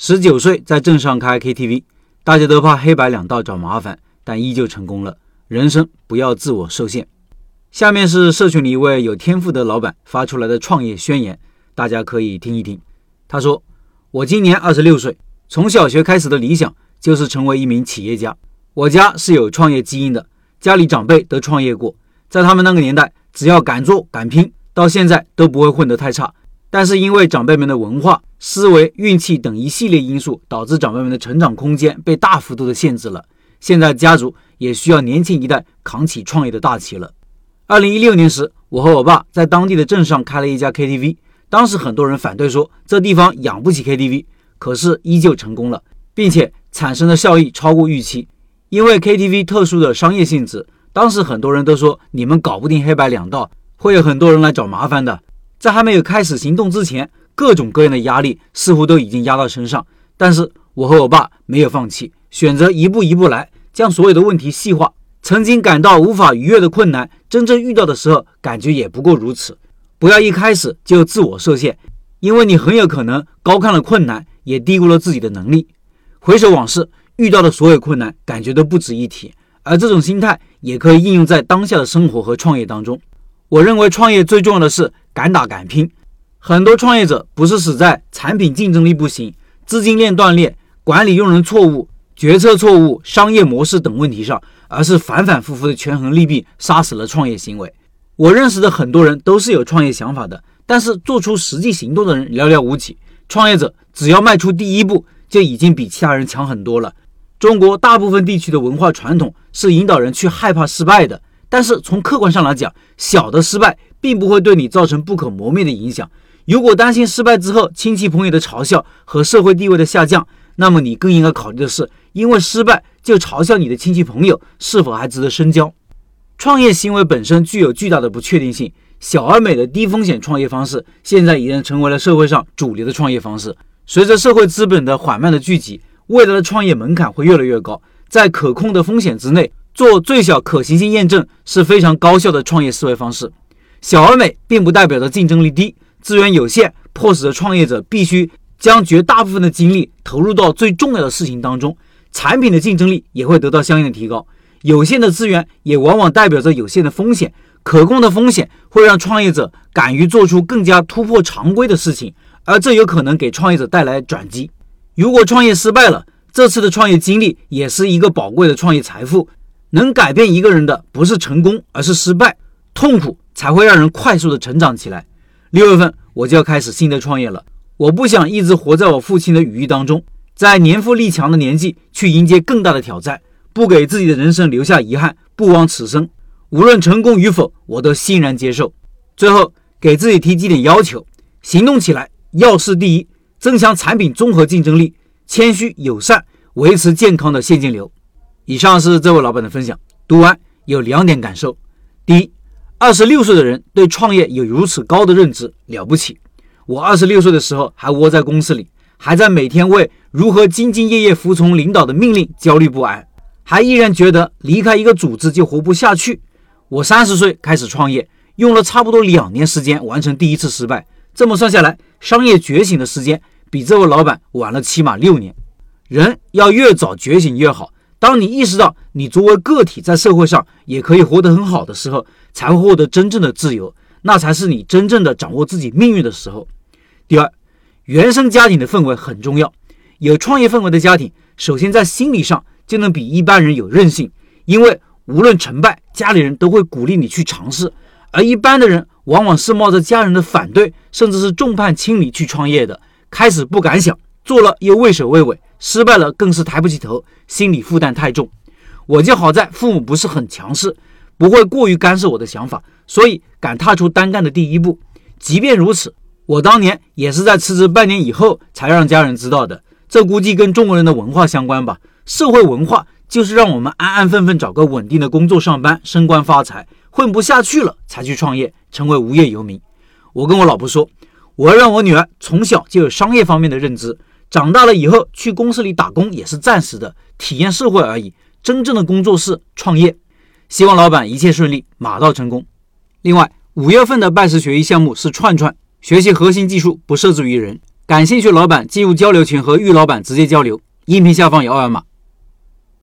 十九岁在镇上开 KTV，大家都怕黑白两道找麻烦，但依旧成功了。人生不要自我受限。下面是社群里一位有天赋的老板发出来的创业宣言，大家可以听一听。他说：“我今年二十六岁，从小学开始的理想就是成为一名企业家。我家是有创业基因的，家里长辈都创业过，在他们那个年代，只要敢做敢拼，到现在都不会混得太差。”但是因为长辈们的文化、思维、运气等一系列因素，导致长辈们的成长空间被大幅度的限制了。现在家族也需要年轻一代扛起创业的大旗了。二零一六年时，我和我爸在当地的镇上开了一家 KTV，当时很多人反对说这地方养不起 KTV，可是依旧成功了，并且产生的效益超过预期。因为 KTV 特殊的商业性质，当时很多人都说你们搞不定黑白两道，会有很多人来找麻烦的。在还没有开始行动之前，各种各样的压力似乎都已经压到身上。但是我和我爸没有放弃，选择一步一步来，将所有的问题细化。曾经感到无法逾越的困难，真正遇到的时候，感觉也不过如此。不要一开始就自我设限，因为你很有可能高看了困难，也低估了自己的能力。回首往事，遇到的所有困难，感觉都不值一提。而这种心态也可以应用在当下的生活和创业当中。我认为创业最重要的是敢打敢拼。很多创业者不是死在产品竞争力不行、资金链断裂、管理用人错误、决策错误、商业模式等问题上，而是反反复复的权衡利弊，杀死了创业行为。我认识的很多人都是有创业想法的，但是做出实际行动的人寥寥无几。创业者只要迈出第一步，就已经比其他人强很多了。中国大部分地区的文化传统是引导人去害怕失败的。但是从客观上来讲，小的失败并不会对你造成不可磨灭的影响。如果担心失败之后亲戚朋友的嘲笑和社会地位的下降，那么你更应该考虑的是，因为失败就嘲笑你的亲戚朋友是否还值得深交。创业行为本身具有巨大的不确定性，小而美的低风险创业方式现在已经成为了社会上主流的创业方式。随着社会资本的缓慢的聚集，未来的创业门槛会越来越高，在可控的风险之内。做最小可行性验证是非常高效的创业思维方式。小而美并不代表着竞争力低，资源有限，迫使着创业者必须将绝大部分的精力投入到最重要的事情当中，产品的竞争力也会得到相应的提高。有限的资源也往往代表着有限的风险，可控的风险会让创业者敢于做出更加突破常规的事情，而这有可能给创业者带来转机。如果创业失败了，这次的创业经历也是一个宝贵的创业财富。能改变一个人的不是成功，而是失败。痛苦才会让人快速的成长起来。六月份我就要开始新的创业了，我不想一直活在我父亲的羽翼当中，在年富力强的年纪去迎接更大的挑战，不给自己的人生留下遗憾，不枉此生。无论成功与否，我都欣然接受。最后给自己提几点要求：行动起来，要事第一，增强产品综合竞争力，谦虚友善，维持健康的现金流。以上是这位老板的分享，读完有两点感受：第一，二十六岁的人对创业有如此高的认知，了不起。我二十六岁的时候还窝在公司里，还在每天为如何兢兢业业服从领导的命令焦虑不安，还依然觉得离开一个组织就活不下去。我三十岁开始创业，用了差不多两年时间完成第一次失败。这么算下来，商业觉醒的时间比这位老板晚了起码六年。人要越早觉醒越好。当你意识到你作为个体在社会上也可以活得很好的时候，才会获得真正的自由，那才是你真正的掌握自己命运的时候。第二，原生家庭的氛围很重要。有创业氛围的家庭，首先在心理上就能比一般人有韧性，因为无论成败，家里人都会鼓励你去尝试。而一般的人往往是冒着家人的反对，甚至是众叛亲离去创业的，开始不敢想，做了又畏首畏尾。失败了更是抬不起头，心理负担太重。我就好在父母不是很强势，不会过于干涉我的想法，所以敢踏出单干的第一步。即便如此，我当年也是在辞职半年以后才让家人知道的。这估计跟中国人的文化相关吧。社会文化就是让我们安安分分找个稳定的工作上班，升官发财，混不下去了才去创业，成为无业游民。我跟我老婆说，我要让我女儿从小就有商业方面的认知。长大了以后去公司里打工也是暂时的，体验社会而已。真正的工作是创业。希望老板一切顺利，马到成功。另外，五月份的拜师学艺项目是串串，学习核心技术不涉足于人。感兴趣老板进入交流群和玉老板直接交流。音频下方有二维码。